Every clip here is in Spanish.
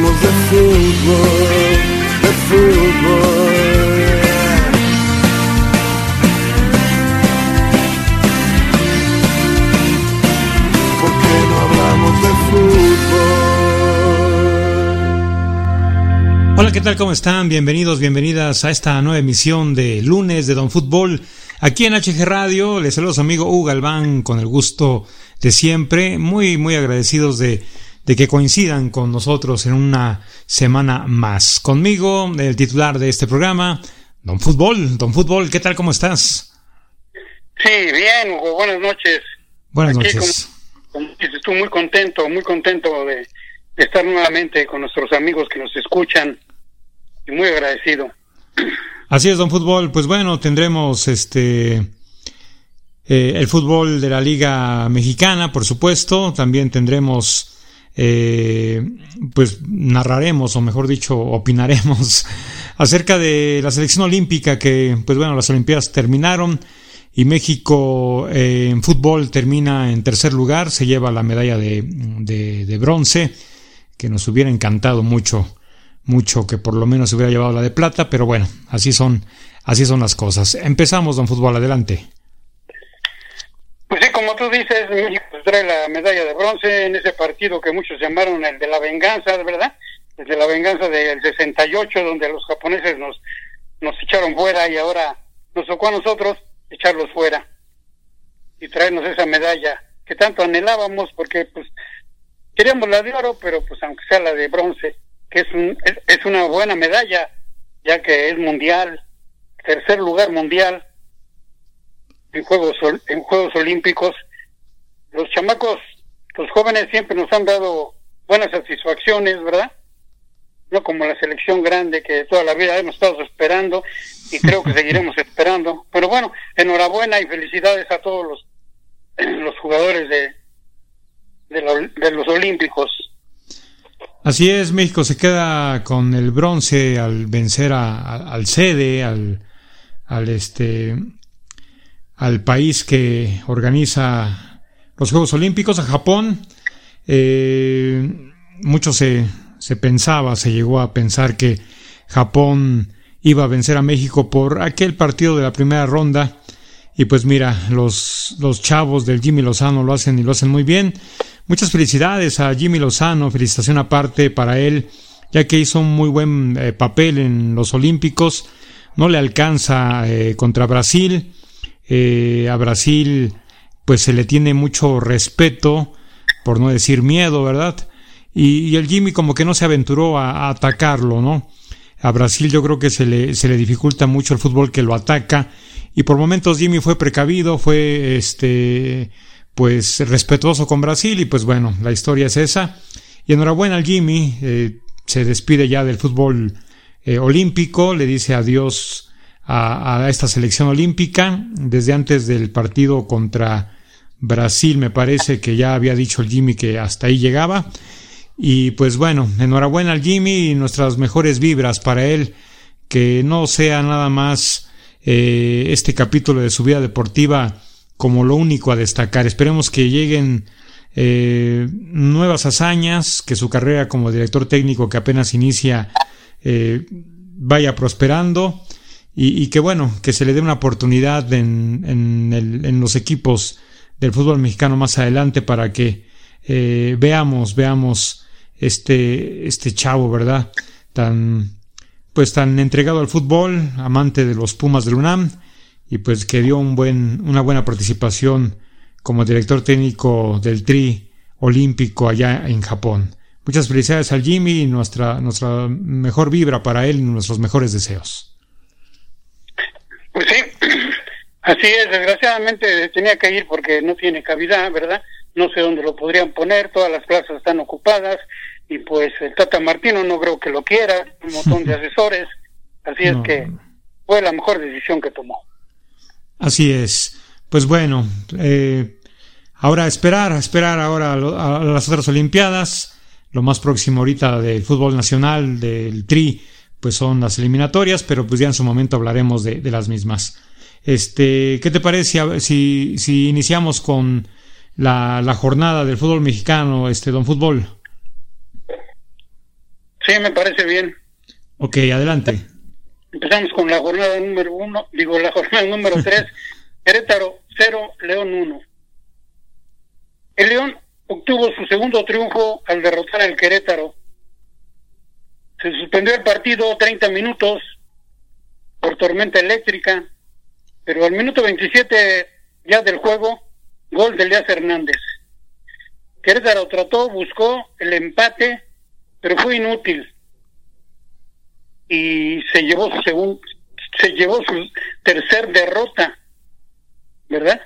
Hablamos de fútbol, de fútbol. ¿Por qué no hablamos de fútbol? Hola, ¿qué tal? ¿Cómo están? Bienvenidos, bienvenidas a esta nueva emisión de lunes de Don Fútbol. Aquí en HG Radio, les saludo a su amigo Hugo Galván con el gusto de siempre. Muy, muy agradecidos de de que coincidan con nosotros en una semana más. Conmigo, el titular de este programa, Don Fútbol. Don Fútbol, ¿qué tal? ¿Cómo estás? Sí, bien, Hugo. Buenas noches. Buenas noches. estoy muy contento, muy contento de, estar nuevamente con nuestros amigos que nos escuchan y muy agradecido. Así es, Don Fútbol. Pues bueno, tendremos este... Eh, el fútbol de la Liga Mexicana, por supuesto. También tendremos eh, pues narraremos, o mejor dicho, opinaremos acerca de la selección olímpica que, pues bueno, las Olimpiadas terminaron y México eh, en fútbol termina en tercer lugar, se lleva la medalla de, de, bronce, que nos hubiera encantado mucho, mucho que por lo menos se hubiera llevado la de plata, pero bueno, así son, así son las cosas. Empezamos, don Fútbol, adelante. Pues sí, como tú dices, México trae la medalla de bronce en ese partido que muchos llamaron el de la venganza, ¿verdad? El de la venganza del 68, donde los japoneses nos, nos echaron fuera y ahora nos tocó a nosotros echarlos fuera y traernos esa medalla que tanto anhelábamos porque pues queríamos la de oro, pero pues aunque sea la de bronce, que es, un, es, es una buena medalla, ya que es mundial, tercer lugar mundial en Juegos, en Juegos Olímpicos. Los chamacos, los jóvenes siempre nos han dado buenas satisfacciones, ¿verdad? No como la selección grande que toda la vida hemos estado esperando y creo que seguiremos esperando. Pero bueno, enhorabuena y felicidades a todos los, los jugadores de, de, los Olímpicos. Así es, México se queda con el bronce al vencer a, al sede, al, al este al país que organiza los Juegos Olímpicos, a Japón. Eh, mucho se, se pensaba, se llegó a pensar que Japón iba a vencer a México por aquel partido de la primera ronda. Y pues mira, los, los chavos del Jimmy Lozano lo hacen y lo hacen muy bien. Muchas felicidades a Jimmy Lozano, felicitación aparte para él, ya que hizo un muy buen eh, papel en los Olímpicos. No le alcanza eh, contra Brasil, eh, a Brasil pues se le tiene mucho respeto, por no decir miedo, ¿verdad? Y, el Jimmy como que no se aventuró a, atacarlo, ¿no? A Brasil yo creo que se le, se le dificulta mucho el fútbol que lo ataca y por momentos Jimmy fue precavido, fue este pues respetuoso con Brasil y pues bueno, la historia es esa. Y enhorabuena al Jimmy, eh, se despide ya del fútbol eh, olímpico, le dice adiós a, esta selección olímpica. Desde antes del partido contra Brasil me parece que ya había dicho el Jimmy que hasta ahí llegaba. Y pues bueno, enhorabuena al Jimmy y nuestras mejores vibras para él. Que no sea nada más eh, este capítulo de su vida deportiva como lo único a destacar. Esperemos que lleguen eh, nuevas hazañas, que su carrera como director técnico que apenas inicia eh, vaya prosperando y, que bueno, que se le dé una oportunidad en, en, los equipos del fútbol mexicano más adelante para que eh, veamos, veamos este, este chavo, ¿verdad? Tan, pues tan entregado al fútbol, amante de los Pumas del UNAM y pues que dio un buen, una buena participación como director técnico del Tri olímpico allá en Japón. Muchas felicidades al Jimmy y nuestra, nuestra mejor vibra para él y nuestros mejores deseos. Pues sí, así es, desgraciadamente tenía que ir porque no tiene cavidad, ¿verdad? no sé dónde lo podrían poner, todas las plazas están ocupadas y pues el Tata Martino no creo que lo quiera, un montón de asesores, así es que fue la mejor decisión que tomó. Así es. Pues bueno, eh, ahora esperar, esperar ahora a, las otras Olimpiadas. Lo más próximo ahorita del fútbol nacional, del TRI, pues son las eliminatorias, pero pues ya en su momento hablaremos de, las mismas. Este, ¿qué te parece si, si iniciamos con la, la, jornada del fútbol mexicano, este Don Fútbol? Sí, me parece bien. Ok, adelante. Empezamos con la jornada número uno, digo la jornada número tres, Querétaro 0, León 1. El León obtuvo su segundo triunfo al derrotar al Querétaro. Se suspendió el partido 30 minutos por tormenta eléctrica, pero al minuto 27 ya del juego, gol de Elías Hernández. Querétaro trató, buscó el empate, pero fue inútil. Y se llevó su segundo, se llevó su tercer derrota, ¿verdad?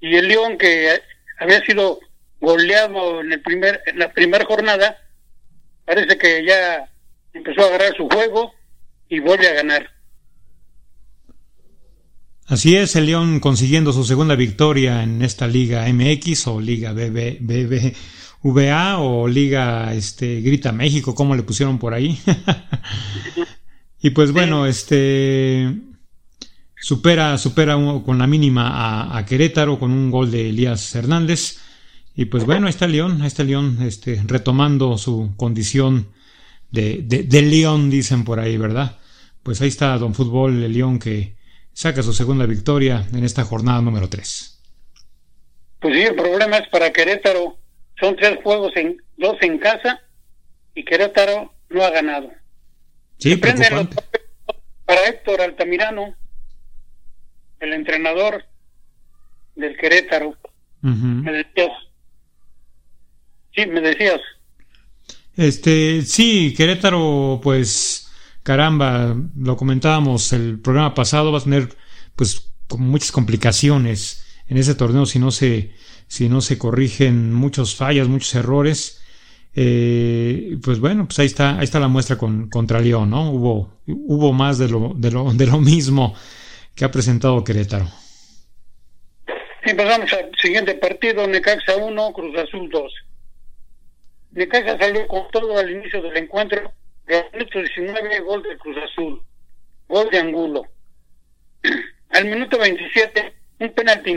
y el León que había sido goleado en el primer en la primera jornada parece que ya empezó a agarrar su juego y vuelve a ganar. Así es, el León consiguiendo su segunda victoria en esta Liga MX o Liga BB, BBVA o Liga este Grita México, como le pusieron por ahí. y pues bueno, este supera, supera con la mínima a, Querétaro con un gol de Elías Hernández. Y pues bueno, ahí está León, ahí está León este, retomando su condición de, de, León, dicen por ahí, ¿verdad? Pues ahí está Don Fútbol, el León que saca su segunda victoria en esta jornada número 3. Pues sí, el problema es para Querétaro. Son tres juegos, en dos en casa y Querétaro no ha ganado. Sí, preocupante. Para Héctor Altamirano, el entrenador del Querétaro. Me decías. Sí, me decías. Este, sí, Querétaro, pues, caramba, lo comentábamos el programa pasado, va a tener, pues, muchas complicaciones en ese torneo si no se, si no se corrigen muchos fallas, muchos errores. Eh, pues bueno, pues ahí está, ahí está la muestra con, contra León, ¿no? Hubo, hubo más de lo, de lo, de lo mismo que ha presentado Querétaro. Empezamos al siguiente partido, Necaxa 1, Cruz Azul 2. Necaxa salió con todo al inicio del encuentro, de minuto 19, gol de Cruz Azul, gol de Angulo. al minuto 27, un penalti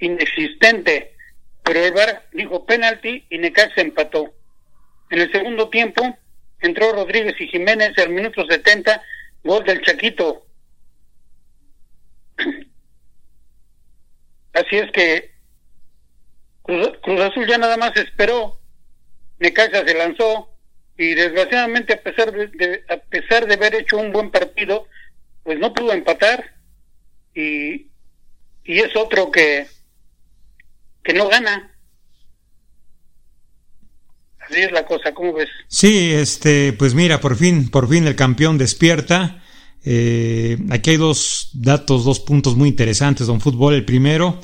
inexistente, pero el VAR dijo penalti y Necaxa empató. En el segundo tiempo, entró Rodríguez y Jiménez al minuto 70, gol del Chaquito, Así es que Cruz, Azul ya nada más esperó, Necaxa se lanzó y desgraciadamente a pesar de, a pesar de haber hecho un buen partido, pues no pudo empatar y, y es otro que que no gana. Así es la cosa, ¿cómo ves? Sí, este, pues mira, por fin, por fin el campeón despierta eh, aquí hay dos datos, dos puntos muy interesantes, don Fútbol. El primero,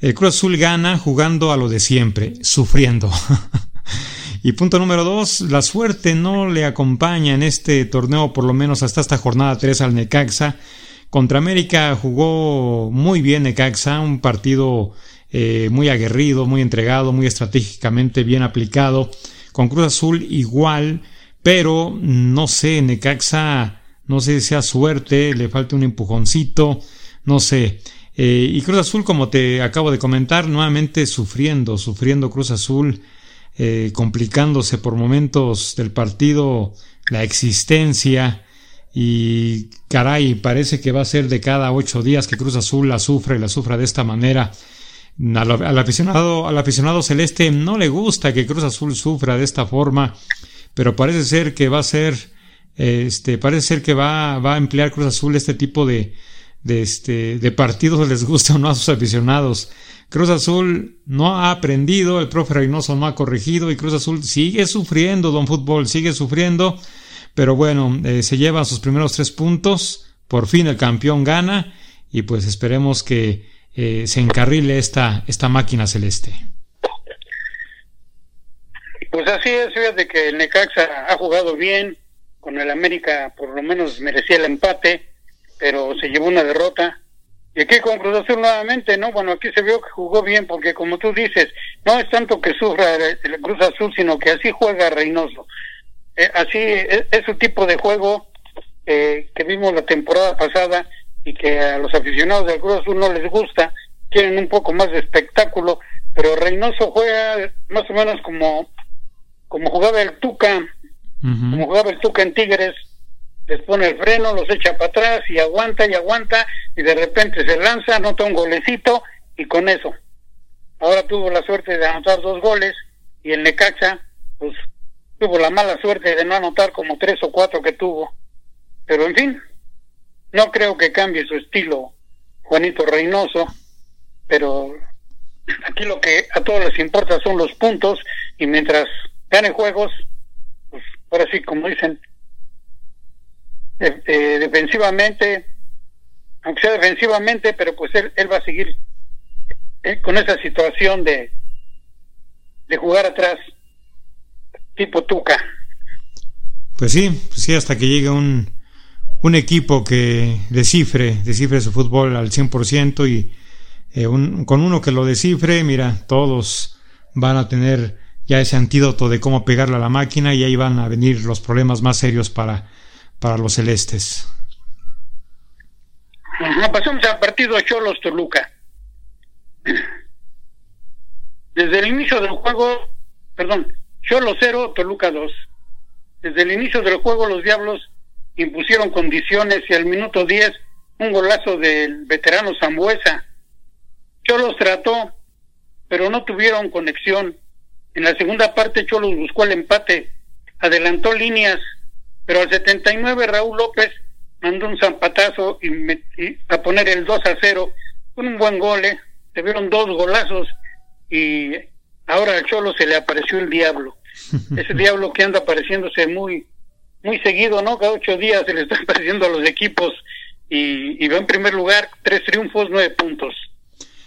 el Cruz Azul gana jugando a lo de siempre, sufriendo. y punto número dos, la suerte no le acompaña en este torneo, por lo menos hasta esta jornada 3 al Necaxa. Contra América jugó muy bien Necaxa, un partido eh, muy aguerrido, muy entregado, muy estratégicamente bien aplicado. Con Cruz Azul igual, pero no sé, Necaxa no sé si sea suerte, le falta un empujoncito, no sé. Eh, y Cruz Azul, como te acabo de comentar, nuevamente sufriendo, sufriendo Cruz Azul, eh, complicándose por momentos del partido la existencia y caray, parece que va a ser de cada ocho días que Cruz Azul la sufre y la sufra de esta manera. Al, aficionado, al aficionado celeste no le gusta que Cruz Azul sufra de esta forma, pero parece ser que va a ser este, parece ser que va, va a emplear Cruz Azul este tipo de, de, este, de partidos, les gusta o no a sus aficionados. Cruz Azul no ha aprendido, el profe Reynoso no ha corregido y Cruz Azul sigue sufriendo, Don Fútbol sigue sufriendo, pero bueno, eh, se llevan sus primeros tres puntos, por fin el campeón gana y pues esperemos que eh, se encarrile esta, esta máquina celeste. Pues así es, fíjate que el Necaxa ha jugado bien, con el América por lo menos merecía el empate, pero se llevó una derrota. Y aquí con Cruz Azul nuevamente, ¿no? Bueno, aquí se vio que jugó bien, porque como tú dices, no es tanto que sufra el, Cruz Azul, sino que así juega Reynoso. Eh, así es, su tipo de juego eh, que vimos la temporada pasada y que a los aficionados del Cruz Azul no les gusta, quieren un poco más de espectáculo, pero Reynoso juega más o menos como como jugaba el Tuca, como jugaba el Tuca en Tigres, les pone el freno, los echa para atrás y aguanta y aguanta y de repente se lanza, anota un golecito y con eso. Ahora tuvo la suerte de anotar dos goles y el Necaxa pues tuvo la mala suerte de no anotar como tres o cuatro que tuvo. Pero en fin, no creo que cambie su estilo Juanito Reynoso, pero aquí lo que a todos les importa son los puntos y mientras gane juegos, pues ahora sí, como dicen, eh, defensivamente, aunque sea defensivamente, pero pues él, él va a seguir eh, con esa situación de, de jugar atrás, tipo Tuca. Pues sí, pues sí, hasta que llegue un, un equipo que descifre, descifre su fútbol al 100% y eh, un, con uno que lo descifre, mira, todos van a tener ya ese antídoto de cómo pegarle a la máquina y ahí van a venir los problemas más serios para, para los celestes. pasamos al partido Cholos Toluca. Desde el inicio del juego, perdón, Cholos 0, Toluca 2. Desde el inicio del juego los Diablos impusieron condiciones y al minuto 10 un golazo del veterano Zambuesa. Cholos trató, pero no tuvieron conexión en la segunda parte Cholos buscó el empate, adelantó líneas, pero al 79 Raúl López mandó un zampatazo y, a poner el 2 a 0 con un buen gol, ¿eh? se vieron dos golazos y ahora al Cholo se le apareció el diablo. Ese diablo que anda apareciéndose muy muy seguido, ¿no? Cada ocho días se le está apareciendo a los equipos y, y va en primer lugar, tres triunfos, nueve puntos.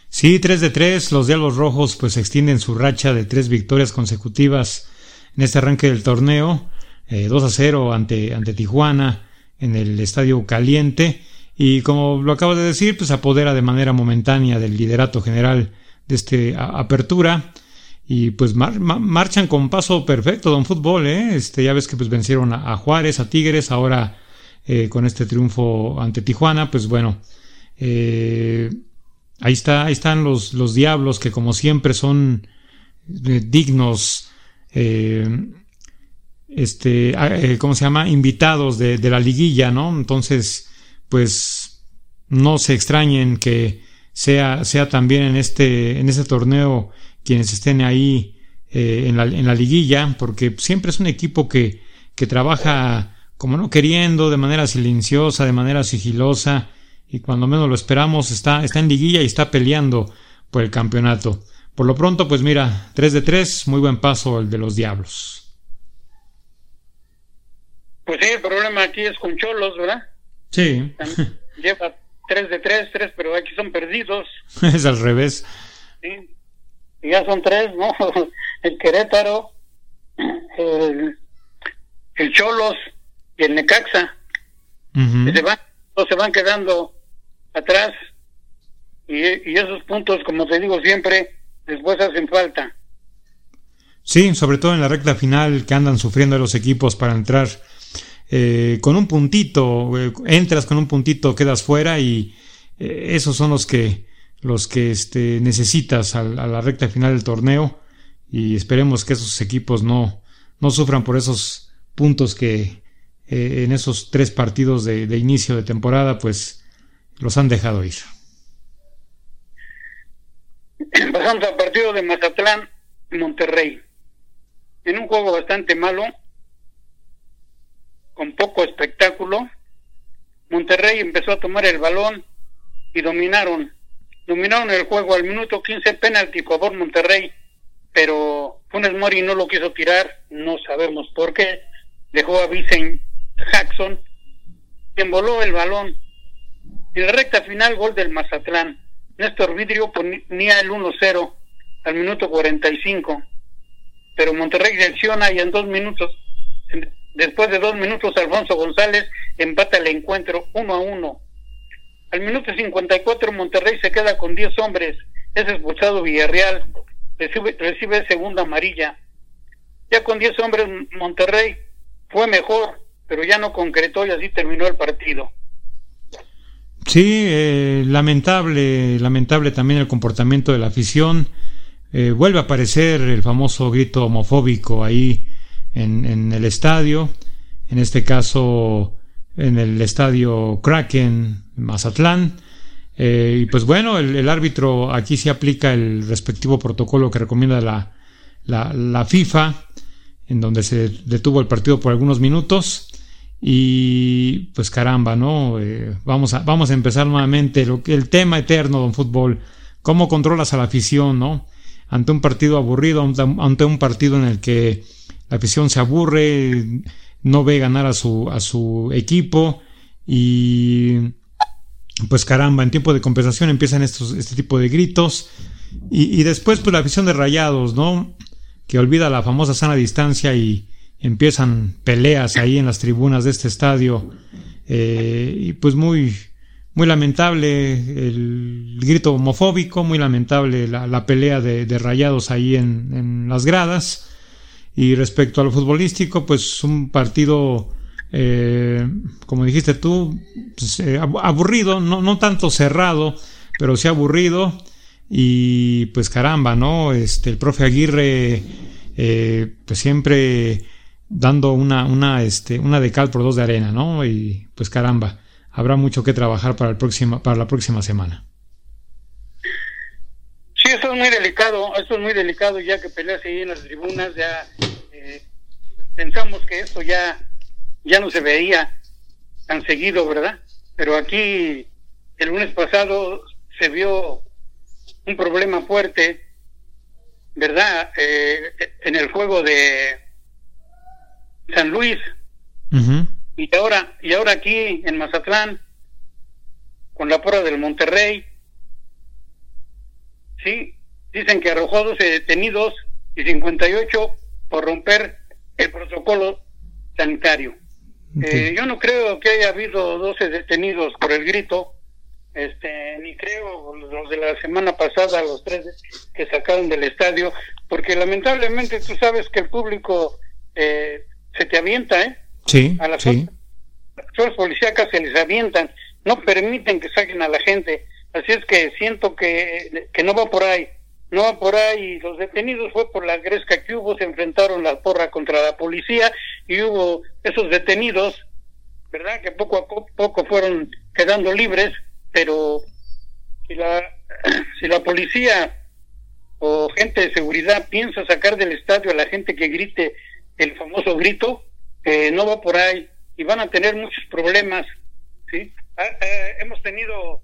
Sí, 3 de 3, los Diablos Rojos pues extienden su racha de tres victorias consecutivas en este arranque del torneo, eh, 2 a 0 ante, ante Tijuana en el Estadio Caliente y como lo acabo de decir, pues apodera de manera momentánea del liderato general de este apertura y pues marchan con paso perfecto don fútbol, ¿eh? este ya ves que pues vencieron a, Juárez, a Tigres, ahora eh, con este triunfo ante Tijuana, pues bueno, eh, Ahí, está, ahí están los, los diablos que como siempre son eh, dignos, eh, este, ah, eh, ¿cómo se llama? Invitados de, la liguilla, ¿no? Entonces, pues no se extrañen que sea, sea también en este, en este torneo quienes estén ahí en, la, en, la, liguilla, porque siempre es un equipo que, que trabaja como no queriendo, de manera silenciosa, de manera sigilosa, y cuando menos lo esperamos está, está en liguilla y está peleando por el campeonato. Por lo pronto, pues mira, 3 de 3, muy buen paso el de los Diablos. Pues sí, el problema aquí es con Cholos, ¿verdad? Sí. Lleva 3 de 3, 3, pero aquí son perdidos. es al revés. Sí. Y ya son 3, ¿no? El Querétaro, el, el Cholos y el Necaxa. se, van, se van quedando atrás y, esos puntos, como te digo siempre, después hacen falta. Sí, sobre todo en la recta final que andan sufriendo los equipos para entrar eh, con un puntito, eh, entras con un puntito, quedas fuera y eh, esos son los que los que este, necesitas a, la recta final del torneo y esperemos que esos equipos no, no sufran por esos puntos que en esos tres partidos de, inicio de temporada pues los han dejado ir. Pasamos al partido de Mazatlán Monterrey. En un juego bastante malo, con poco espectáculo, Monterrey empezó a tomar el balón y dominaron. Dominaron el juego al minuto 15, penalti favor Monterrey, pero Funes Mori no lo quiso tirar, no sabemos por qué. Dejó a Vicente Jackson, quien voló el balón en la recta final, gol del Mazatlán. Néstor Vidrio ponía el 1-0 al minuto 45, pero Monterrey reacciona y en dos minutos, después de dos minutos, Alfonso González empata el encuentro 1 a 1. Al minuto 54 Monterrey se queda con 10 hombres, es expulsado Villarreal, recibe, segunda amarilla. Ya con 10 hombres Monterrey fue mejor, pero ya no concretó y así terminó el partido. Sí, eh, lamentable, lamentable también el comportamiento de la afición. Eh, vuelve a aparecer el famoso grito homofóbico ahí en, el estadio, en este caso en el estadio Kraken Mazatlán. Eh, y pues bueno, el, árbitro aquí se aplica el respectivo protocolo que recomienda la, la, FIFA, en donde se detuvo el partido por algunos minutos. Y pues caramba, ¿no? Eh, vamos, a, vamos a empezar nuevamente lo, el tema eterno del fútbol. ¿Cómo controlas a la afición, ¿no? Ante un partido aburrido, ante un partido en el que la afición se aburre, no ve ganar a su, a su equipo y pues caramba, en tiempo de compensación empiezan estos, este tipo de gritos y, después pues la afición de Rayados, ¿no? Que olvida la famosa sana distancia y, empiezan peleas ahí en las tribunas de este estadio eh, y pues muy muy lamentable el grito homofóbico, muy lamentable la, pelea de, rayados ahí en, las gradas. Y respecto a lo futbolístico, pues un partido, eh, como dijiste tú, pues, eh, aburrido, no, no tanto cerrado, pero sí aburrido. Y pues caramba, ¿no? Este, el profe Aguirre, pues siempre dando una, una, este, una de cal por dos de arena, ¿no? Y pues caramba, habrá mucho que trabajar para, el próximo, para la próxima semana. Sí, eso es muy delicado, eso es muy delicado ya que peleas ahí en las tribunas, ya eh, pensamos que esto ya, ya no se veía tan seguido, ¿verdad? Pero aquí el lunes pasado se vio un problema fuerte, ¿verdad? Eh, en el juego de San Luis. Y ahora, y ahora aquí en Mazatlán, con la prueba del Monterrey, sí, dicen que arrojó 12 detenidos y 58 por romper el protocolo sanitario. Eh, yo no creo que haya habido 12 detenidos por el grito, este, ni creo los de la semana pasada, los tres que sacaron del estadio, porque lamentablemente tú sabes que el público eh, se te avienta, ¿eh? Sí, a las sí. fuerzas policíacas se les avientan, no permiten que saquen a la gente. Así es que siento que, que no va por ahí, no por ahí. Los detenidos fue por la gresca que hubo, se enfrentaron la porra contra la policía y hubo esos detenidos, ¿verdad? Que poco a poco fueron quedando libres, pero si la, si la policía o gente de seguridad piensa sacar del estadio a la gente que grite el famoso grito, no va por ahí y van a tener muchos problemas. ¿sí? Ah, eh, hemos tenido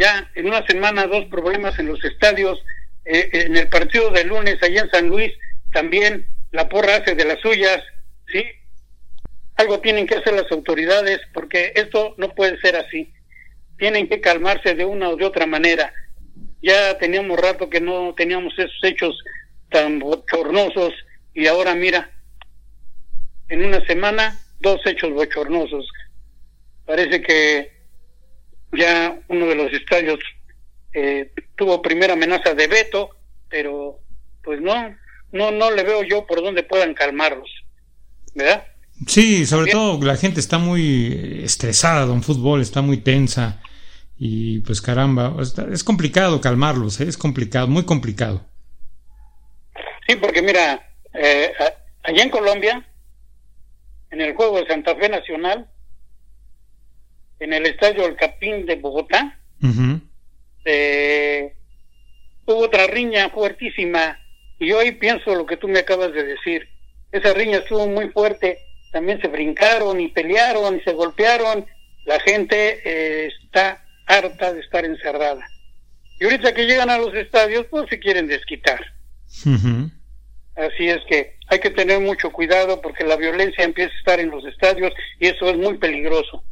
ya en una semana dos problemas en los estadios. Eh, en el partido de lunes allá en San Luis también la porra hace de las suyas. ¿sí? Algo tienen que hacer las autoridades porque esto no puede ser así. Tienen que calmarse de una o de otra manera. Ya teníamos rato que no teníamos esos hechos tan bochornosos y ahora mira, en una semana, dos hechos bochornosos. Parece que ya uno de los estadios eh, tuvo primera amenaza de veto, pero pues no, no, no le veo yo por dónde puedan calmarlos, ¿verdad? Sí, sobre todo la gente está muy estresada, don fútbol está muy tensa y pues caramba, es complicado calmarlos, ¿eh? es complicado, muy complicado. Sí, porque mira, eh, allá en Colombia, en el juego de Santa Fe Nacional, en el estadio El Capín de Bogotá, eh, hubo otra riña fuertísima y hoy pienso lo que tú me acabas de decir. Esa riña estuvo muy fuerte, también se brincaron y pelearon y se golpearon. La gente eh, está harta de estar encerrada. Y ahorita que llegan a los estadios, pues se quieren desquitar. Así es que hay que tener mucho cuidado porque la violencia empieza a estar en los estadios y eso es muy peligroso.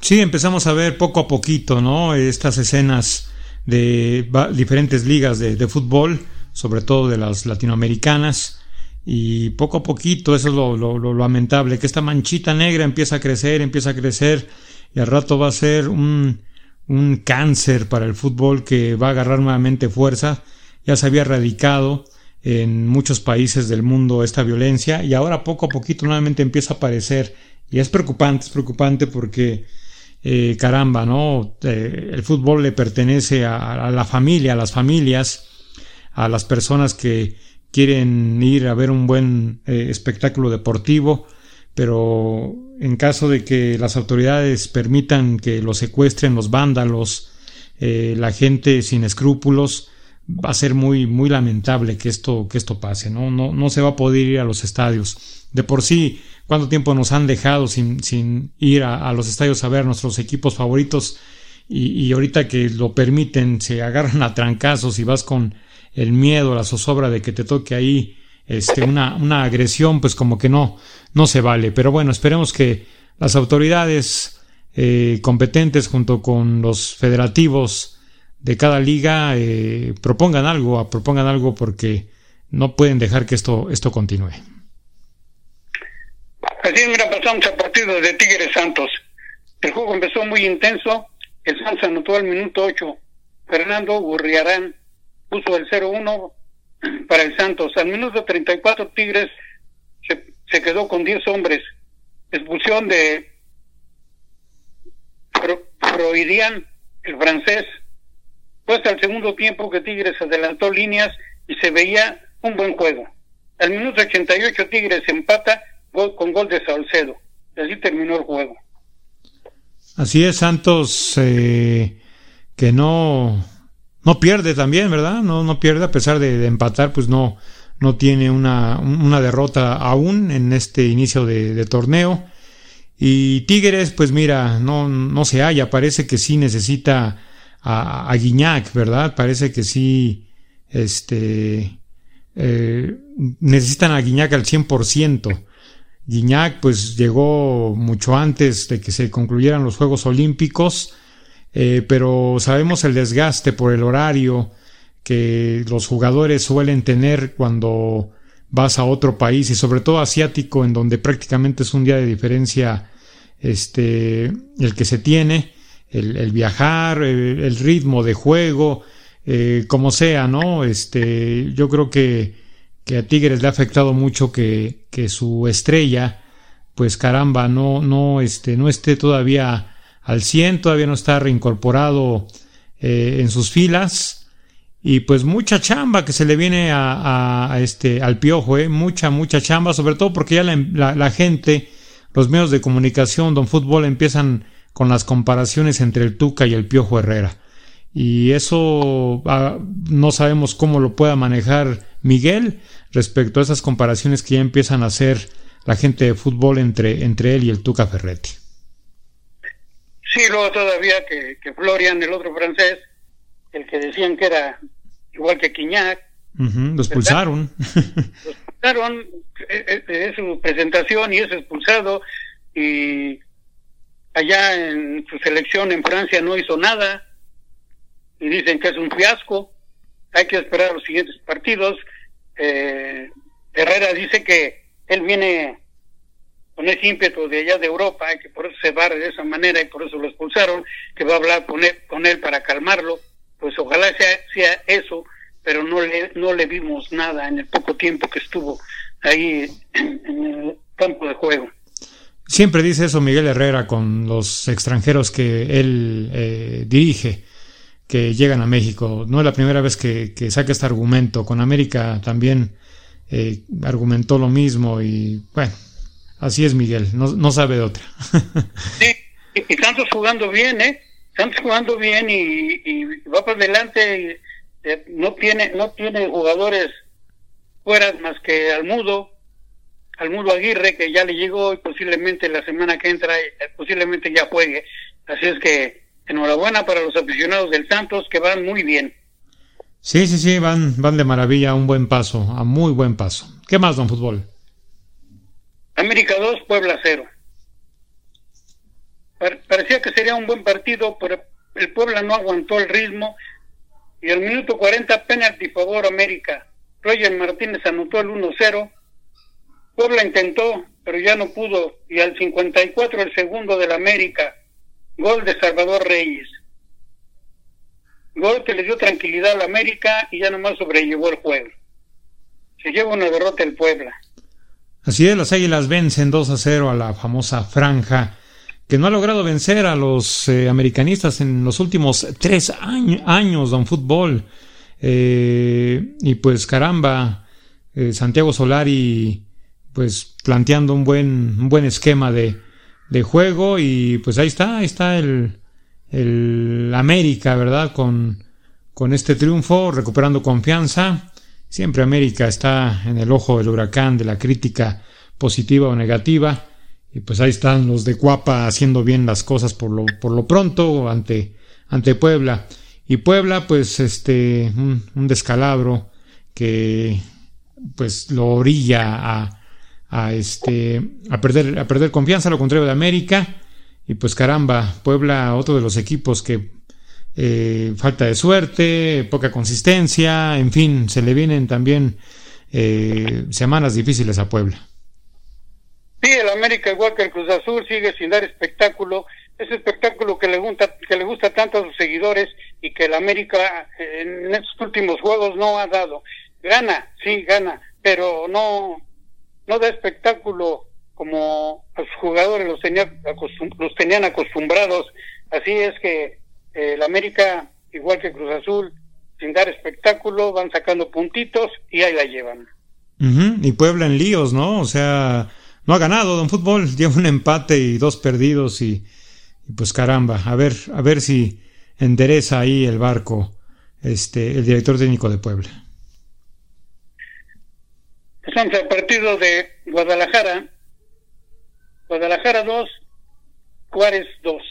Sí, empezamos a ver poco a poquito, ¿no? Estas escenas de diferentes ligas de, fútbol, sobre todo de las latinoamericanas, y poco a poquito, eso es lo, lo, lamentable, que esta manchita negra empieza a crecer, empieza a crecer, y al rato va a ser un, un cáncer para el fútbol que va a agarrar nuevamente fuerza. Ya se había erradicado en muchos países del mundo esta violencia y ahora poco a poquito nuevamente empieza a aparecer y es preocupante, es preocupante porque eh, caramba, ¿no? Eh, el fútbol le pertenece a, la familia, a las familias, a las personas que quieren ir a ver un buen eh, espectáculo deportivo, pero en caso de que las autoridades permitan que lo secuestren los vándalos, la gente sin escrúpulos, va a ser muy, muy lamentable que esto, que esto pase, ¿no? No, no se va a poder ir a los estadios. De por sí, cuánto tiempo nos han dejado sin, sin ir a, los estadios a ver nuestros equipos favoritos y, ahorita que lo permiten se agarran a trancazos y vas con el miedo, la zozobra de que te toque ahí este, una, una agresión, pues como que no, no se vale. Pero bueno, esperemos que las autoridades eh, competentes junto con los federativos de cada liga eh, propongan algo, propongan algo porque no pueden dejar que esto, esto continúe. Así mira, pasamos al partido de Tigres Santos. El juego empezó muy intenso. El Santos anotó al minuto 8. Fernando Gurriarán puso el 0-1 para el Santos. Al minuto 34 Tigres se, quedó con 10 hombres. Expulsión de Freudian, el francés. Fue hasta el segundo tiempo que Tigres adelantó líneas y se veía un buen juego. Al minuto 88 Tigres empata con gol de Salcedo. Y así terminó el juego. Así es, Santos, eh, que no, no pierde también, ¿verdad? No, no pierde a pesar de, empatar, pues no, no tiene una, una, derrota aún en este inicio de, torneo. Y Tigres, pues mira, no, no se halla, parece que sí necesita a, a Guiñac, ¿verdad? Parece que sí, este, eh, necesitan a Guiñac al 100%. Guiñac pues llegó mucho antes de que se concluyeran los Juegos Olímpicos, eh, pero sabemos el desgaste por el horario que los jugadores suelen tener cuando vas a otro país y sobre todo asiático en donde prácticamente es un día de diferencia este el que se tiene el, viajar el, ritmo de juego eh, como sea no este yo creo que que a Tigres le ha afectado mucho que, que su estrella, pues caramba, no, no, este, no esté todavía al 100, todavía no está reincorporado eh, en sus filas. Y pues mucha chamba que se le viene a, a, este, al piojo, eh, mucha, mucha chamba, sobre todo porque ya la, la, la gente, los medios de comunicación, don fútbol, empiezan con las comparaciones entre el Tuca y el Piojo Herrera. Y eso ah, no sabemos cómo lo pueda manejar Miguel, respecto a esas comparaciones que ya empiezan a hacer la gente de fútbol entre, entre él y el Tuca Ferretti. Sí, luego todavía que, que Florian, el otro francés, el que decían que era igual que Quiñac. lo expulsaron. lo expulsaron, eh, eh, es, su presentación y es expulsado. Y allá en su selección en Francia no hizo nada. Y dicen que es un fiasco. Hay que esperar los siguientes partidos eh, Herrera dice que él viene con ese ímpetu de allá de Europa y que por eso se va de esa manera y por eso lo expulsaron, que va a hablar con él, con él para calmarlo, pues ojalá sea, sea eso, pero no le, no le vimos nada en el poco tiempo que estuvo ahí en el campo de juego. Siempre dice eso Miguel Herrera con los extranjeros que él eh, dirige que llegan a México. No es la primera vez que, saca este argumento. Con América también eh, argumentó lo mismo y bueno, así es Miguel, no, no sabe de otra. sí, y, Santos jugando bien, ¿eh? Santos jugando bien y, va para adelante. Eh, no tiene no tiene jugadores fuera más que Almudo, Almudo Aguirre, que ya le llegó y posiblemente la semana que entra, eh, posiblemente ya juegue. Así es que enhorabuena para los aficionados del Santos que van muy bien. Sí, sí, sí, van, van de maravilla a un buen paso, a muy buen paso. ¿Qué más, don Fútbol? América 2, Puebla 0. parecía que sería un buen partido, pero el Puebla no aguantó el ritmo y al minuto 40 penalti favor América. Roger Martínez anotó el 1-0. Puebla intentó, pero ya no pudo. Y al 54 el segundo del América. Gol de Salvador Reyes. Gol que le dio tranquilidad al América y ya nomás sobrellevó el juego. Se lleva una derrota el Puebla. Así es, las Águilas vencen 2 a 0 a la famosa franja que no ha logrado vencer a los eh, americanistas en los últimos tres años, don fútbol. Eh, y pues caramba, eh, Santiago Solari pues planteando un buen, un buen esquema de, de, juego y pues ahí está, ahí está el, el América, ¿verdad? Con, con este triunfo, recuperando confianza. Siempre América está en el ojo del huracán de la crítica positiva o negativa y pues ahí están los de Cuapa haciendo bien las cosas por lo, por lo pronto ante, ante Puebla. Y Puebla, pues, este, un, descalabro que pues lo orilla a, a, este, a, perder, a perder confianza, lo contrario de América. Y pues caramba, Puebla, otro de los equipos que eh, falta de suerte, poca consistencia, en fin, se le vienen también eh, semanas difíciles a Puebla. Sí, el América, igual que el Cruz Azul, sigue sin dar espectáculo. Ese espectáculo que le gusta, que le gusta tanto a sus seguidores y que el América en estos últimos juegos no ha dado. Gana, sí, gana, pero no, no da espectáculo como los jugadores los, los tenían acostumbrados. Así es que eh, el América, igual que Cruz Azul, sin dar espectáculo, van sacando puntitos y ahí la llevan. Y Puebla en líos, ¿no? O sea, no ha ganado Don Fútbol, lleva un empate y dos perdidos y, pues caramba, a ver, a ver si endereza ahí el barco este el director técnico de Puebla. Pasamos al partido de Guadalajara. Guadalajara 2, Juárez 2.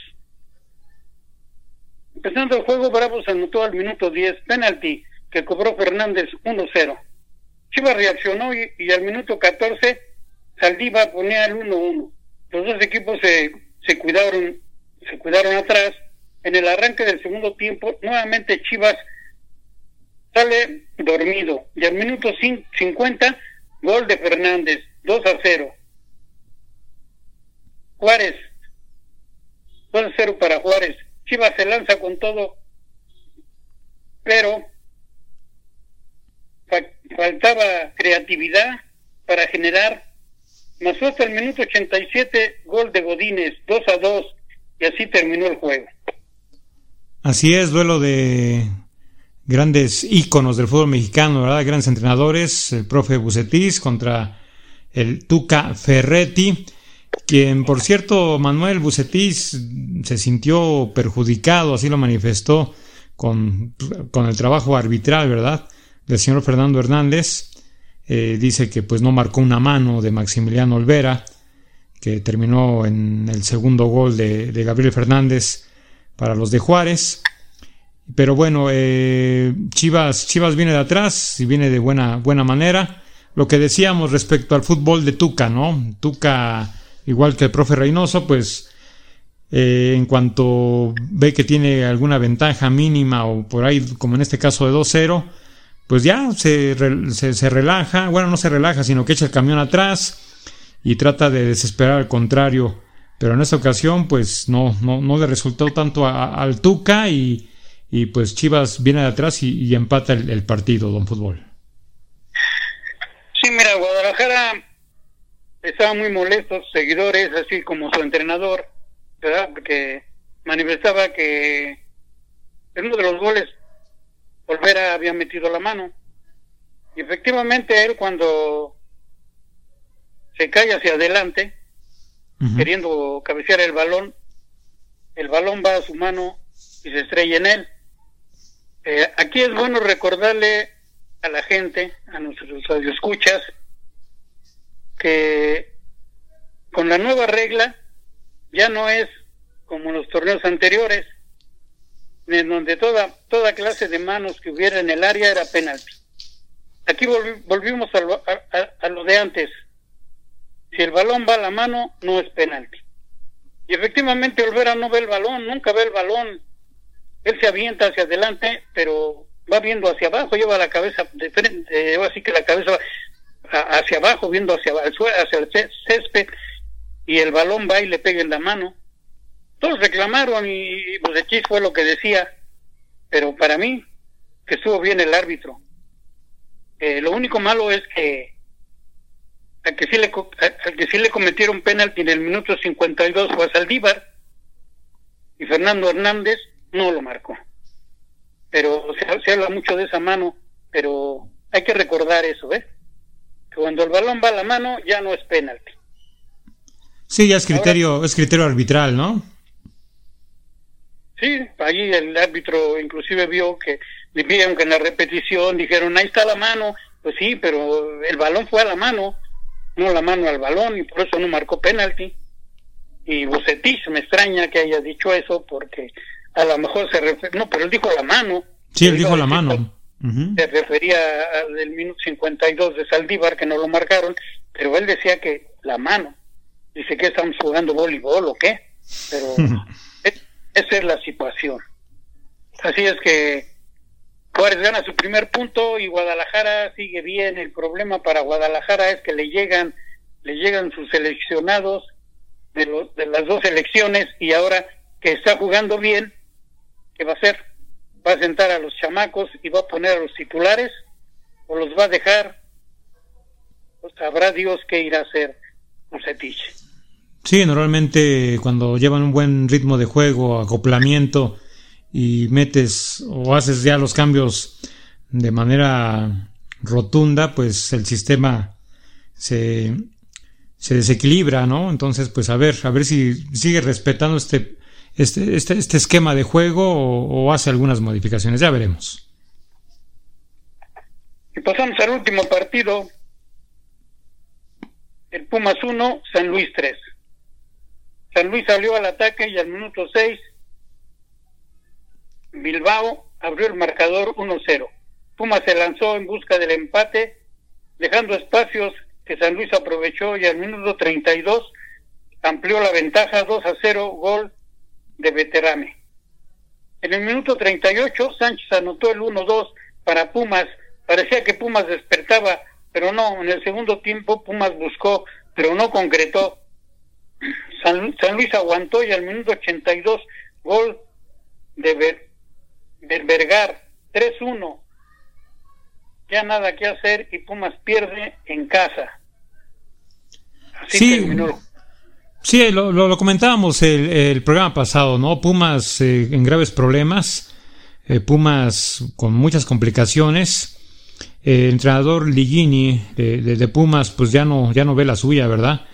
Empezando el juego, Bravos anotó al minuto 10 penalti que cobró Fernández 1-0. Chivas reaccionó y, y al minuto 14 Saldiva ponía el 1-1. Los dos equipos se, se cuidaron, se cuidaron atrás. En el arranque del segundo tiempo, nuevamente Chivas sale dormido. Y al minuto 50, gol de Fernández, 2 a 0. Juárez, 2 a 0 para Juárez. Chivas se lanza con todo, pero faltaba creatividad para generar más hasta el minuto 87, gol de Godínez, 2 a 2, y así terminó el juego. Así es, duelo de grandes íconos del fútbol mexicano, ¿verdad? Grandes entrenadores, el profe Bucetis contra el Tuca Ferretti, quien, por cierto, Manuel Bucetis se sintió perjudicado, así lo manifestó con, con el trabajo arbitral, ¿verdad? Del señor Fernando Hernández. Eh, dice que pues no marcó una mano de Maximiliano Olvera, que terminó en el segundo gol de, Gabriel Fernández para los de Juárez. Pero bueno, eh, Chivas, Chivas viene de atrás y viene de buena, buena manera. Lo que decíamos respecto al fútbol de Tuca, ¿no? Tuca, igual que el profe Reynoso, pues eh, en cuanto ve que tiene alguna ventaja mínima o por ahí, como en este caso de 2-0, pues ya se, se, relaja, bueno, no se relaja, sino que echa el camión atrás y trata de desesperar al contrario. Pero en esta ocasión, pues no, no, no le resultó tanto al Tuca y, y, pues Chivas viene de atrás y, empata el, partido, don Fútbol. Sí, mira, Guadalajara estaba muy molesto, seguidores, así como su entrenador, ¿verdad? Porque manifestaba que en uno de los goles Olvera había metido la mano. Y efectivamente él cuando se cae hacia adelante, queriendo cabecear el balón, el balón va a su mano y se estrella en él. Eh, aquí es bueno recordarle a la gente, a nuestros escuchas, que con la nueva regla ya no es como los torneos anteriores, en donde toda, toda clase de manos que hubiera en el área era penalti. Aquí volvimos a lo, a, lo, de antes. Si el balón va a la mano, no es penalti. Y efectivamente Olvera no ve el balón, nunca ve el balón. Él se avienta hacia adelante, pero va viendo hacia abajo, lleva la cabeza de frente, así que la cabeza hacia abajo, viendo hacia, hacia el césped, y el balón va y le pega en la mano. Todos reclamaron y Bucetich fue lo que decía, pero para mí que estuvo bien el árbitro. Eh, lo único malo es que al que sí le, al que sí le cometieron penalti en el minuto 52 fue a Saldívar y Fernando Hernández no lo marcó. Pero se, se habla mucho de esa mano, pero hay que recordar eso, ¿ves? Que cuando el balón va a la mano ya no es penalti. Sí, ya es criterio, es criterio arbitral, ¿no? Sí, allí el árbitro inclusive vio que vieron que en la repetición dijeron ahí está la mano, pues sí, pero el balón fue a la mano, no la mano al balón y por eso no marcó penalti. Y Bucetich me extraña que haya dicho eso porque a lo mejor se refiere, no, pero él dijo la mano. Sí, él dijo la mano. Se refería al minuto 52 de Saldívar que no lo marcaron, pero él decía que la mano. Dice que estamos jugando voleibol o qué, pero esa es la situación. Así es que Juárez gana su primer punto y Guadalajara sigue bien. El problema para Guadalajara es que le llegan, le llegan sus seleccionados de, los, de las dos elecciones y ahora que está jugando bien, ¿qué va a hacer? ¿Va a sentar a los chamacos y va a poner a los titulares o los va a dejar? Pues sabrá Dios qué irá a hacer Bucetich. Sí, normalmente cuando llevan un buen ritmo de juego, acoplamiento y metes o haces ya los cambios de manera rotunda, pues el sistema se, se desequilibra, ¿no? Entonces, pues a ver, a ver si sigue respetando este, este, este, este esquema de juego o, o hace algunas modificaciones, ya veremos. Y pasamos al último partido, el Pumas 1, San Luis 3. San Luis salió al ataque y al minuto 6 Bilbao abrió el marcador 1-0. Pumas se lanzó en busca del empate, dejando espacios que San Luis aprovechó y al minuto 32 amplió la ventaja 2 0, gol de Veterame. En el minuto 38 Sánchez anotó el 1-2 para Pumas. Parecía que Pumas despertaba, pero no. En el segundo tiempo Pumas buscó, pero no concretó. San, San Luis aguantó y al minuto 82 gol de Vergar 3-1. Ya nada que hacer y Pumas pierde en casa. Así Sí. terminó. Sí, lo, comentábamos el, programa pasado, ¿no? Pumas eh, en graves problemas, eh, Pumas con muchas complicaciones. El entrenador Ligini de, Pumas, pues ya no, ya no ve la suya, ¿verdad?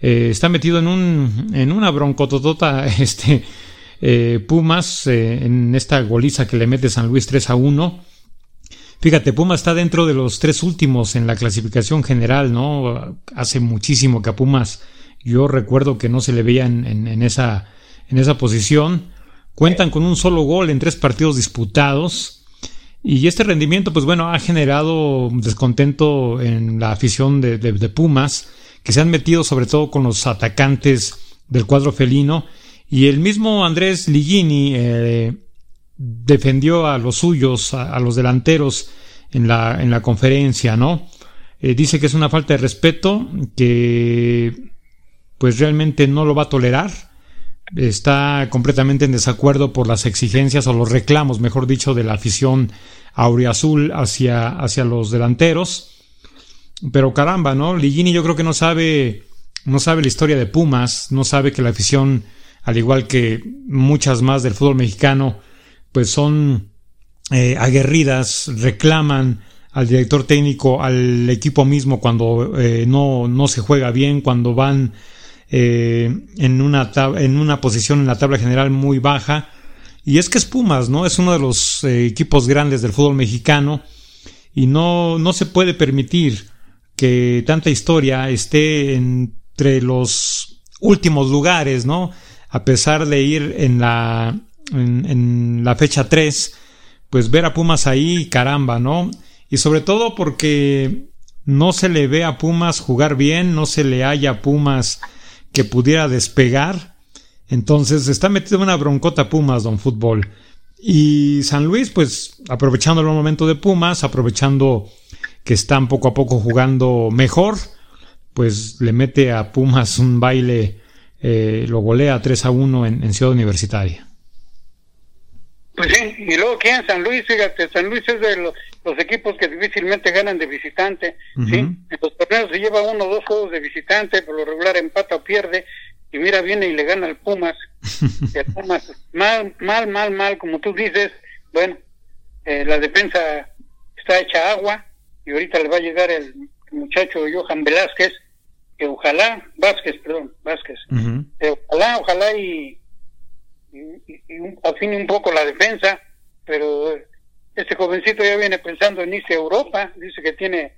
Eh, está metido en un, en una broncototota, este, eh, Pumas, eh, en esta goliza que le mete San Luis 3 a 1. Fíjate, Pumas está dentro de los tres últimos en la clasificación general, ¿no? Hace muchísimo que a Pumas yo recuerdo que no se le veía en, esa, en esa posición. Cuentan con un solo gol en tres partidos disputados. Y este rendimiento, pues bueno, ha generado descontento en la afición de, Pumas, que se han metido sobre todo con los atacantes del cuadro felino. Y el mismo Andrés Ligini eh, defendió a los suyos, a, a los delanteros, en la, en la conferencia, ¿no? Eh, dice que es una falta de respeto, que pues realmente no lo va a tolerar. Está completamente en desacuerdo por las exigencias o los reclamos, mejor dicho, de la afición auriazul hacia, hacia los delanteros. Pero caramba, ¿no? Ligini yo creo que no sabe, no sabe la historia de Pumas, no sabe que la afición, al igual que muchas más del fútbol mexicano, pues son eh, aguerridas, reclaman al director técnico, al equipo mismo cuando eh, no, no se juega bien, cuando van eh, en, una en una posición en la tabla general muy baja. Y es que es Pumas, ¿no? Es uno de los eh, equipos grandes del fútbol mexicano y no, no se puede permitir que tanta historia esté entre los últimos lugares, ¿no? A pesar de ir en la, en, la fecha 3, pues ver a Pumas ahí, caramba, ¿no? Y sobre todo porque no se le ve a Pumas jugar bien, no se le haya a Pumas que pudiera despegar. Entonces está metido en una broncota Pumas, don Fútbol. Y San Luis, pues aprovechando el momento de Pumas, aprovechando que están poco a poco jugando mejor, pues le mete a Pumas un baile, eh, lo golea 3 a 1 en, en Ciudad Universitaria. Pues sí, y luego aquí en San Luis, fíjate, San Luis es de los, los equipos que difícilmente ganan de visitante, ¿sí? En los torneos se lleva uno o dos juegos de visitante, por lo regular empata o pierde, y mira, viene y le gana al Pumas. y el Pumas, mal, mal, mal, mal, como tú dices, bueno, eh, la defensa está hecha agua, y ahorita le va a llegar el muchacho Johan Velázquez, que ojalá, Vázquez, perdón, Vázquez, eh, ojalá, ojalá y y, y afine un poco la defensa, pero este jovencito ya viene pensando en irse a Europa, dice que tiene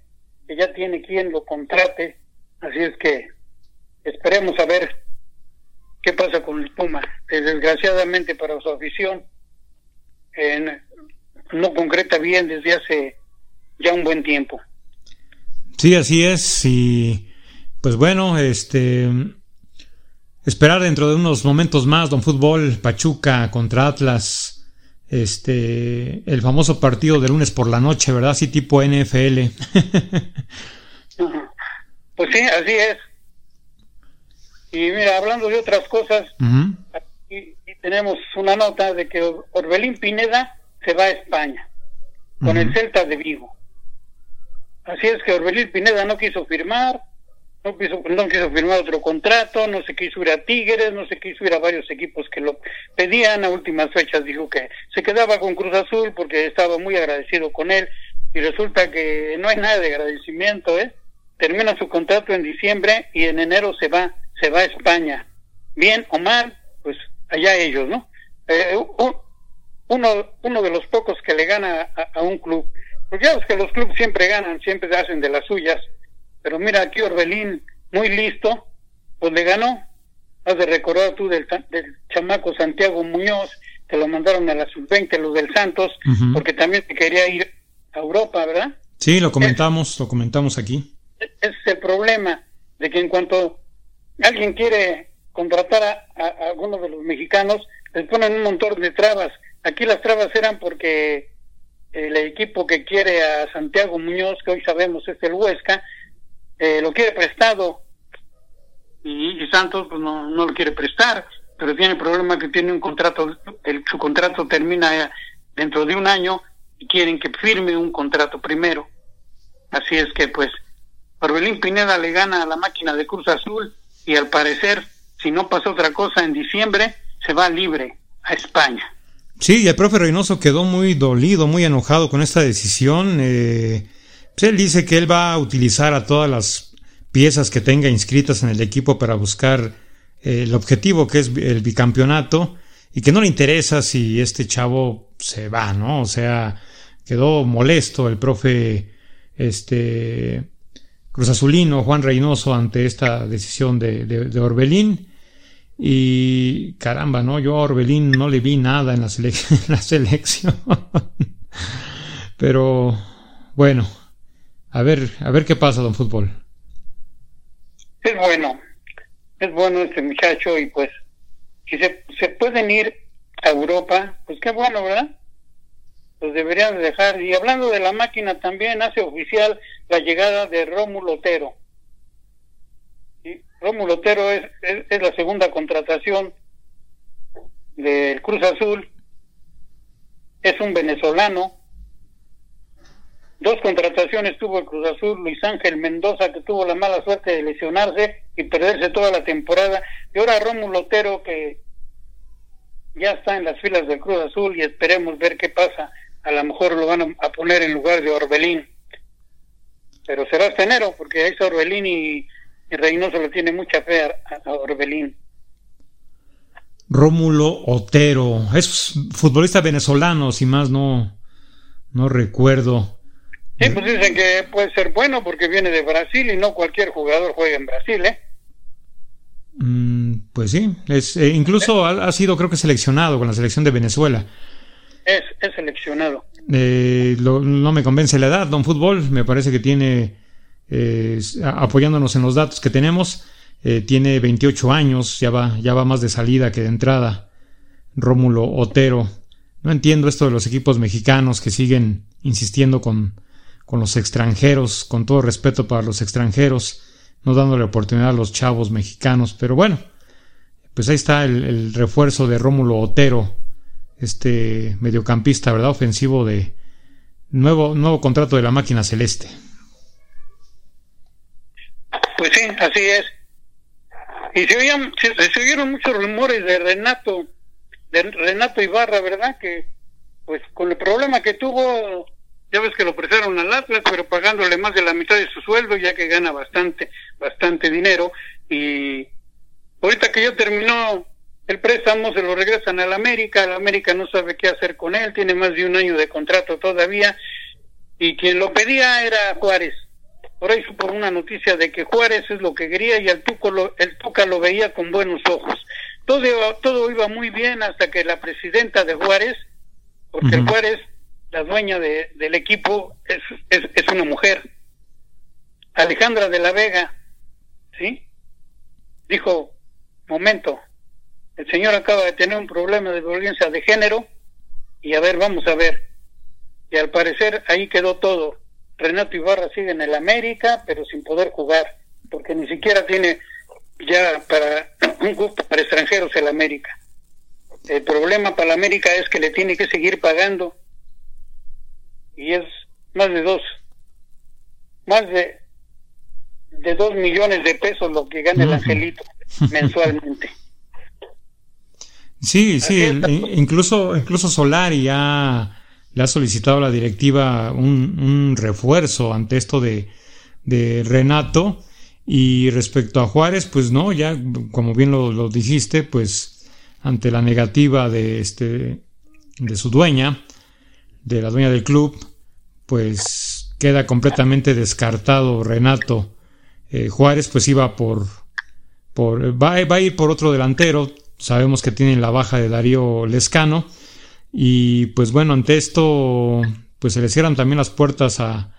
que ya tiene quien lo contrate, así es que esperemos a ver qué pasa con el Puma, que desgraciadamente para su afición eh, no concreta bien desde hace ya un buen tiempo. Sí, así es. Y pues bueno, este. Esperar dentro de unos momentos más, Don Fútbol, Pachuca contra Atlas. Este. El famoso partido de lunes por la noche, ¿verdad? Así tipo NFL. Pues sí, así es. Y mira, hablando de otras cosas, aquí tenemos una nota de que Or- Orbelín Pineda se va a España con el. Celta de Vigo. Así es que Orbelín Pineda no quiso firmar, no quiso, no quiso firmar otro contrato, no se quiso ir a Tigres, no se quiso ir a varios equipos que lo pedían. A últimas fechas dijo que se quedaba con Cruz Azul porque estaba muy agradecido con él y resulta que no hay nada de agradecimiento, ¿eh? Termina su contrato en diciembre y en enero se va, se va a España. Bien o mal, pues allá ellos, ¿no? Eh, uno, uno de los pocos que le gana a, un club. Porque ya que los clubes siempre ganan, siempre hacen de las suyas. Pero mira, aquí Orbelín, muy listo, pues le ganó. Has de recordar tú del, del chamaco Santiago Muñoz, que lo mandaron a la sub-20, los del Santos, porque también se quería ir a Europa, ¿verdad? Sí, lo comentamos, lo comentamos aquí. Ese es el problema, de que en cuanto alguien quiere contratar a, a- a alguno de los mexicanos, les ponen un montón de trabas. Aquí las trabas eran porque el equipo que quiere a Santiago Muñoz, que hoy sabemos es el Huesca, eh, lo quiere prestado y, y Santos pues no, no lo quiere prestar, pero tiene el problema que tiene un contrato, el, su contrato termina dentro de un año y quieren que firme un contrato primero. Así es que pues Orbelín Pineda le gana a la máquina de Cruz Azul y al parecer, si no pasa otra cosa en diciembre, se va libre a España. Sí, y el profe Reynoso quedó muy dolido, muy enojado con esta decisión. Eh, pues él dice que él va a utilizar a todas las piezas que tenga inscritas en el equipo para buscar eh, el objetivo que es el bicampeonato y que no le interesa si este chavo se va, ¿no? O sea, quedó molesto el profe este Cruz Azulino, Juan Reynoso, ante esta decisión de, Orbelín. Y caramba, ¿no? Yo a Orbelín no le vi nada en la, en la selección. Pero bueno, a ver, a ver qué pasa, don Fútbol. Es bueno, es bueno este muchacho y pues si se, pueden ir a Europa, pues qué bueno, ¿verdad? Pues deberían de dejar. Y hablando de la máquina también hace oficial la llegada de Rómulo Otero. ¿Sí? Rómulo Otero es, es la segunda contratación del Cruz Azul. Es un venezolano. Dos contrataciones tuvo el Cruz Azul, Luis Ángel Mendoza, que tuvo la mala suerte de lesionarse y perderse toda la temporada. Y ahora Rómulo Otero, que ya está en las filas del Cruz Azul y esperemos ver qué pasa. A lo mejor lo van a poner en lugar de Orbelín. Pero será hasta enero, porque está Orbelín y, y Reynoso le tiene mucha fe a, a Orbelín. Rómulo Otero, es futbolista venezolano, si más no, no recuerdo. Sí, pues dicen que puede ser bueno porque viene de Brasil y no cualquier jugador juega en Brasil, ¿eh? Mm, pues sí, es, eh, incluso ha, ha, sido creo que seleccionado con la selección de Venezuela. Es, es seleccionado. Eh, lo, no me convence la edad, don Fútbol, me parece que tiene, eh, apoyándonos en los datos que tenemos, eh, tiene 28 años, ya va, ya va más de salida que de entrada. Rómulo Otero. No entiendo esto de los equipos mexicanos que siguen insistiendo con, con los extranjeros, con todo respeto para los extranjeros, no dándole oportunidad a los chavos mexicanos. Pero bueno, pues ahí está el, refuerzo de Rómulo Otero, este mediocampista, ¿verdad? Ofensivo de nuevo, nuevo contrato de la máquina celeste. Pues sí, así es. Y se, oían, se, se oyeron muchos rumores de Renato, de Renato Ibarra, ¿verdad? Que pues con el problema que tuvo, ya ves que lo prestaron al Atlas, pero pagándole más de la mitad de su sueldo, ya que gana bastante, bastante dinero. Y ahorita que ya terminó el préstamo, se lo regresan al América, el América no sabe qué hacer con él, tiene más de un año de contrato todavía, y quien lo pedía era Juárez por ahí por una noticia de que Juárez es lo que quería y el Tuca lo, el Tuca lo veía con buenos ojos. Todo todo iba muy bien hasta que la presidenta de Juárez, porque el Juárez, la dueña de, del equipo, es, es, una mujer, Alejandra de la Vega, ¿sí? Dijo, momento, el señor acaba de tener un problema de violencia de género y a ver, vamos a ver. Y al parecer ahí quedó todo. Renato Ibarra sigue en el América, pero sin poder jugar, porque ni siquiera tiene ya para un gusto para extranjeros el América. El problema para el América es que le tiene que seguir pagando y es más de dos, más de de dos millones de pesos lo que gana el Angelito mensualmente. Sí, sí, el, incluso incluso Solari ya le ha solicitado a la directiva un, un refuerzo ante esto de, de, Renato. Y respecto a Juárez, pues no, ya como bien lo, lo, dijiste, pues ante la negativa de este de su dueña, de la dueña del club, pues queda completamente descartado Renato. Eh, Juárez pues iba por, por va, va a ir por otro delantero. Sabemos que tienen la baja de Darío Lescano y pues bueno, ante esto, pues se le cierran también las puertas a,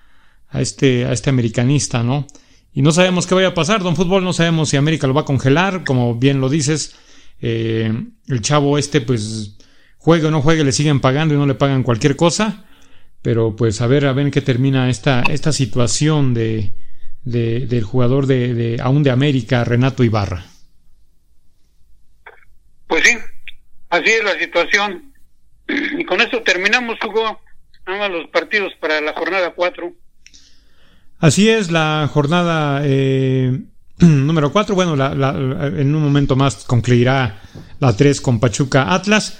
a, este, a este americanista, ¿no? Y no sabemos qué vaya a pasar, don Fútbol, no sabemos si América lo va a congelar, como bien lo dices. Eh, el chavo este, pues, juegue o no juegue, le siguen pagando y no le pagan cualquier cosa. Pero pues a ver, a ver en qué termina esta, esta situación de, de del jugador de, de, aún de América, Renato Ibarra. Pues sí, así es la situación. Y con esto terminamos, Hugo, nada los partidos para la jornada 4. Así es, la jornada eh, número 4. Bueno, la, la, en un momento más concluirá la 3 con Pachuca Atlas.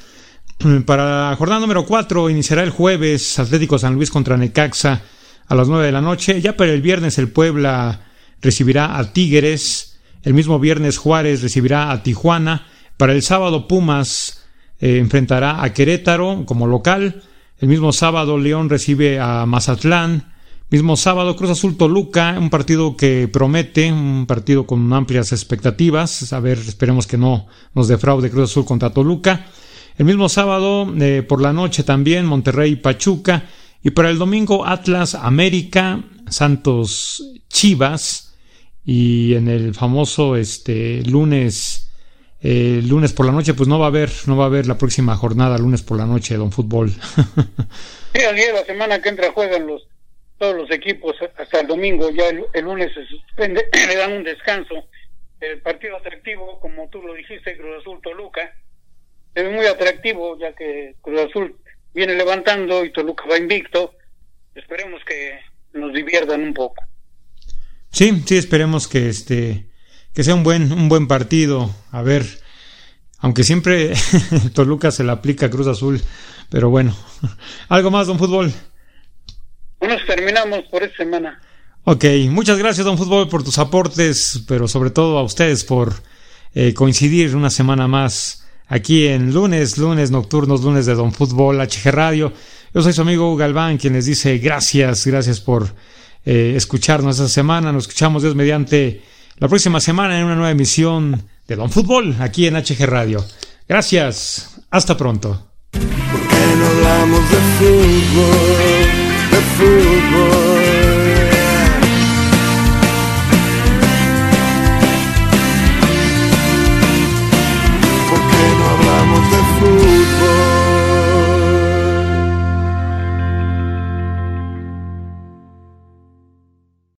Para la jornada número 4 iniciará el jueves Atlético San Luis contra Necaxa a las 9 de la noche. Ya para el viernes el Puebla recibirá a Tigres. El mismo viernes Juárez recibirá a Tijuana. Para el sábado Pumas eh, enfrentará a Querétaro como local. El mismo sábado León recibe a Mazatlán. Mismo sábado Cruz Azul Toluca, un partido que promete, un partido con amplias expectativas. A ver, esperemos que no nos defraude Cruz Azul contra Toluca. El mismo sábado eh, por la noche también Monterrey Pachuca. Y para el domingo Atlas América, Santos Chivas. Y en el famoso este lunes eh, lunes por la noche, pues no va a haber, no va a haber la próxima jornada lunes por la noche, don fútbol. sí, es, la semana que entra juegan los todos los equipos hasta el domingo, ya el, el lunes se suspende, le dan un descanso. El partido atractivo, como tú lo dijiste, Cruz Azul Toluca, es muy atractivo, ya que Cruz Azul viene levantando y Toluca va invicto. Esperemos que nos diviertan un poco. Sí, sí, esperemos que este que sea un buen, un buen partido. A ver, aunque siempre Toluca se la aplica a Cruz Azul, pero bueno. ¿Algo más, don Fútbol? Bueno, terminamos por esta semana. Ok, muchas gracias, don Fútbol, por tus aportes, pero sobre todo a ustedes por eh, coincidir una semana más aquí en lunes, lunes nocturnos, lunes de Don Fútbol, HG Radio. Yo soy su amigo Galván, quien les dice gracias, gracias por eh, escucharnos esta semana. Nos escuchamos Dios mediante la próxima semana en una nueva emisión de Don Fútbol aquí en HG Radio. Gracias, hasta pronto. ¿Por qué no hablamos de fútbol, de fútbol?